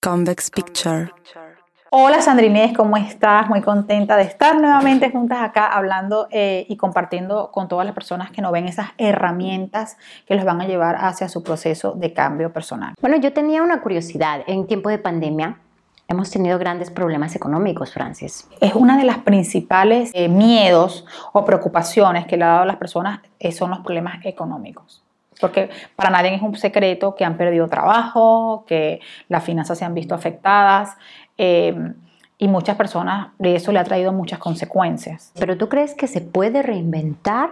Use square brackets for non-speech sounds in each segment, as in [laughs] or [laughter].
Convex Picture. Hola Sandrinés, ¿cómo estás? Muy contenta de estar nuevamente juntas acá hablando eh, y compartiendo con todas las personas que nos ven esas herramientas que los van a llevar hacia su proceso de cambio personal. Bueno, yo tenía una curiosidad. En tiempo de pandemia hemos tenido grandes problemas económicos, Francis. Es una de las principales eh, miedos o preocupaciones que le ha dado a las personas eh, son los problemas económicos porque para nadie es un secreto que han perdido trabajo, que las finanzas se han visto afectadas eh, y muchas personas de eso le ha traído muchas consecuencias. ¿Pero tú crees que se puede reinventar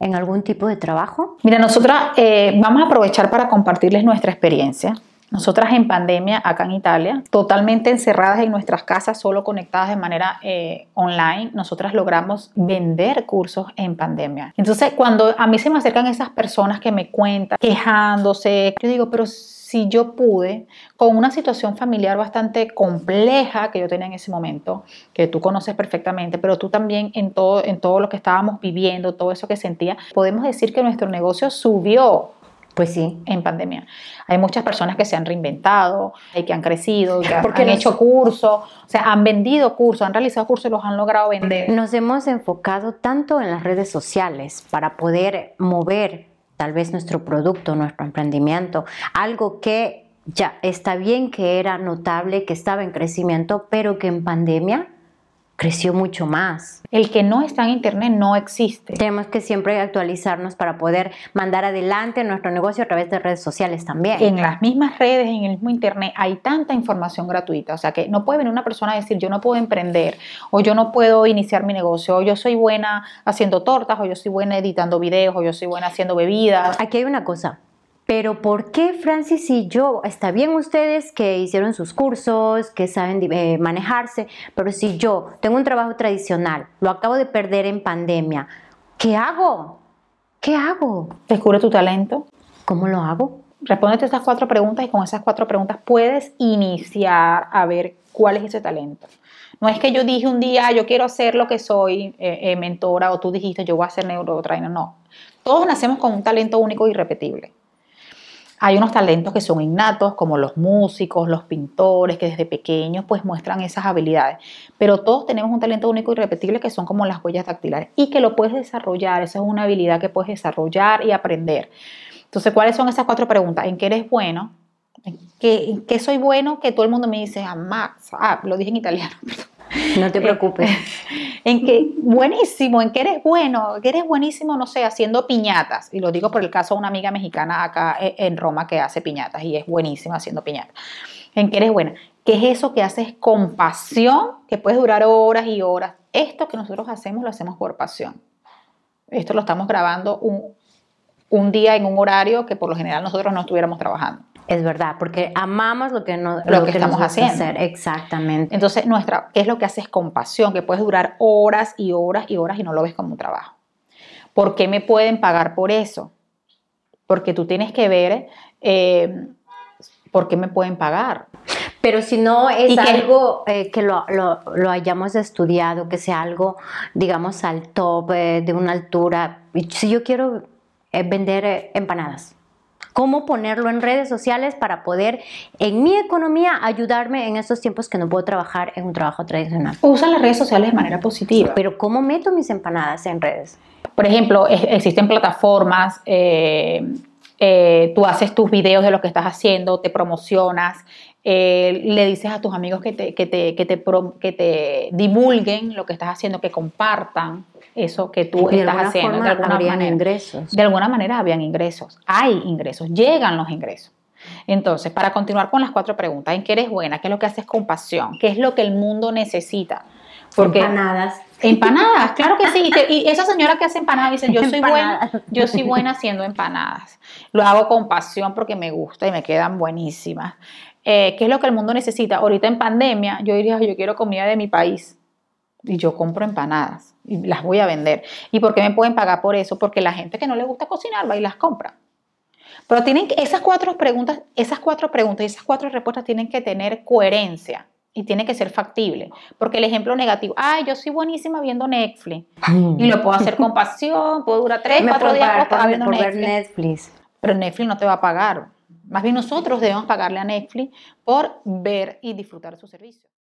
en algún tipo de trabajo? Mira, nosotras eh, vamos a aprovechar para compartirles nuestra experiencia. Nosotras en pandemia acá en Italia, totalmente encerradas en nuestras casas, solo conectadas de manera eh, online, nosotras logramos vender cursos en pandemia. Entonces, cuando a mí se me acercan esas personas que me cuentan, quejándose, yo digo, pero si yo pude, con una situación familiar bastante compleja que yo tenía en ese momento, que tú conoces perfectamente, pero tú también en todo, en todo lo que estábamos viviendo, todo eso que sentía, podemos decir que nuestro negocio subió pues sí. En pandemia. Hay muchas personas que se han reinventado, y que han crecido, que [laughs] Porque han hecho cursos, o sea, han vendido cursos, han realizado cursos y los han logrado vender. Nos hemos enfocado tanto en las redes sociales para poder mover tal vez nuestro producto, nuestro emprendimiento, algo que ya está bien que era notable, que estaba en crecimiento, pero que en pandemia creció mucho más. El que no está en Internet no existe. Tenemos que siempre actualizarnos para poder mandar adelante nuestro negocio a través de redes sociales también. En las mismas redes, en el mismo Internet, hay tanta información gratuita. O sea que no puede venir una persona a decir yo no puedo emprender o yo no puedo iniciar mi negocio o yo soy buena haciendo tortas o yo soy buena editando videos o yo soy buena haciendo bebidas. Aquí hay una cosa. Pero ¿por qué Francis y yo, está bien ustedes que hicieron sus cursos, que saben eh, manejarse, pero si yo tengo un trabajo tradicional, lo acabo de perder en pandemia, ¿qué hago? ¿Qué hago? Descubre tu talento. ¿Cómo lo hago? Respóndete esas cuatro preguntas y con esas cuatro preguntas puedes iniciar a ver cuál es ese talento. No es que yo dije un día, yo quiero hacer lo que soy, eh, eh, mentora, o tú dijiste, yo voy a ser neurotrainer. No. Todos nacemos con un talento único e irrepetible. Hay unos talentos que son innatos, como los músicos, los pintores, que desde pequeños pues muestran esas habilidades. Pero todos tenemos un talento único y irrepetible que son como las huellas dactilares y que lo puedes desarrollar. Esa es una habilidad que puedes desarrollar y aprender. Entonces, ¿cuáles son esas cuatro preguntas? ¿En qué eres bueno? ¿En qué, soy bueno? Que todo el mundo me dice, ah, Max, ah, lo dije en italiano. [laughs] No te preocupes. [laughs] en que buenísimo, en que eres bueno, que eres buenísimo, no sé, haciendo piñatas. Y lo digo por el caso de una amiga mexicana acá e, en Roma que hace piñatas y es buenísima haciendo piñatas. En que eres buena. ¿Qué es eso que haces con pasión, que puedes durar horas y horas? Esto que nosotros hacemos lo hacemos por pasión. Esto lo estamos grabando un, un día en un horario que por lo general nosotros no estuviéramos trabajando. Es verdad, porque amamos lo que, lo, que, estamos haciendo. Hacer. Exactamente. Entonces, nuestra, ¿qué es lo que haces con pasión? Que puedes durar horas y horas y horas y no lo ves como un trabajo. ¿Por qué me pueden pagar por eso? Porque tú tienes que ver eh, por qué me pueden pagar. Pero si no es algo eh, que lo, lo, hayamos estudiado, que sea algo, digamos, al top, eh, de una altura. Si yo quiero vender empanadas, cómo ponerlo en redes sociales para poder en mi economía ayudarme en estos tiempos que no puedo trabajar en un trabajo tradicional. Usa las redes sociales de manera positiva. Pero ¿cómo meto mis empanadas en redes? Por ejemplo, existen plataformas, eh, eh, tú haces tus videos de lo que estás haciendo, te promocionas, eh, le dices a tus amigos que te, que te, que te divulguen lo que estás haciendo, que compartan eso que tú estás haciendo. de alguna manera, ingresos. De alguna manera habían ingresos. Hay ingresos, llegan los ingresos. Entonces, para continuar con las cuatro preguntas, ¿en qué eres buena? ¿Qué es lo que haces con pasión? ¿Qué es lo que el mundo necesita? Porque, empanadas. Empanadas, claro que sí. Y, [laughs] esa señora que hace empanadas dice, yo soy buena, yo soy buena haciendo empanadas. Lo hago con pasión porque me gusta y me quedan buenísimas. Eh, ¿Qué es lo que el mundo necesita? Ahorita en pandemia, yo diría, yo quiero comida de mi país y yo compro empanadas y las voy a vender. ¿Y por qué me pueden pagar por eso? Porque la gente que no le gusta cocinar va y las compra. Pero tienen que, esas cuatro preguntas, esas cuatro preguntas y esas cuatro respuestas tienen que tener coherencia y tiene que ser factible. Porque el ejemplo negativo, ay, yo soy buenísima viendo Netflix mm. y lo puedo hacer con pasión, puedo durar tres, cuatro días viendo Netflix. Netflix. Pero Netflix no te va a pagar Más bien nosotros debemos pagarle a Netflix por ver y disfrutar su servicio.